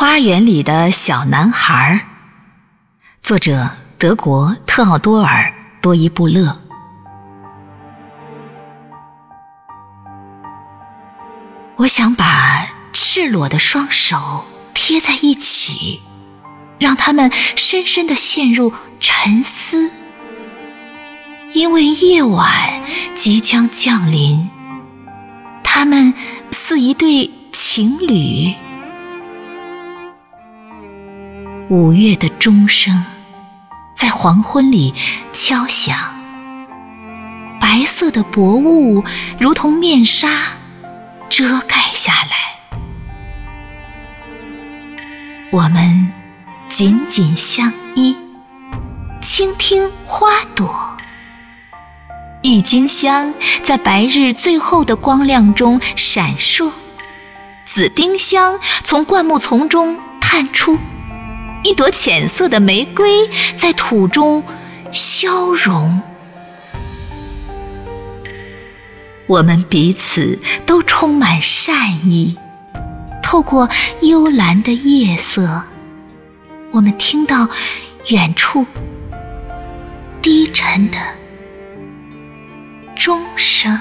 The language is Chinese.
花园里的小男孩，作者德国特奥多尔·多伊布勒。我想把赤裸的双手贴在一起，让他们深深的陷入沉思，因为夜晚即将降临。他们似一对情侣。五月的钟声在黄昏里敲响，白色的薄雾如同面纱遮盖下来。我们紧紧相依，倾听花朵。郁金香在白日最后的光亮中闪烁，紫丁香从灌木丛中探出。一朵浅色的玫瑰在土中消融，我们彼此都充满善意。透过幽蓝的夜色，我们听到远处低沉的钟声。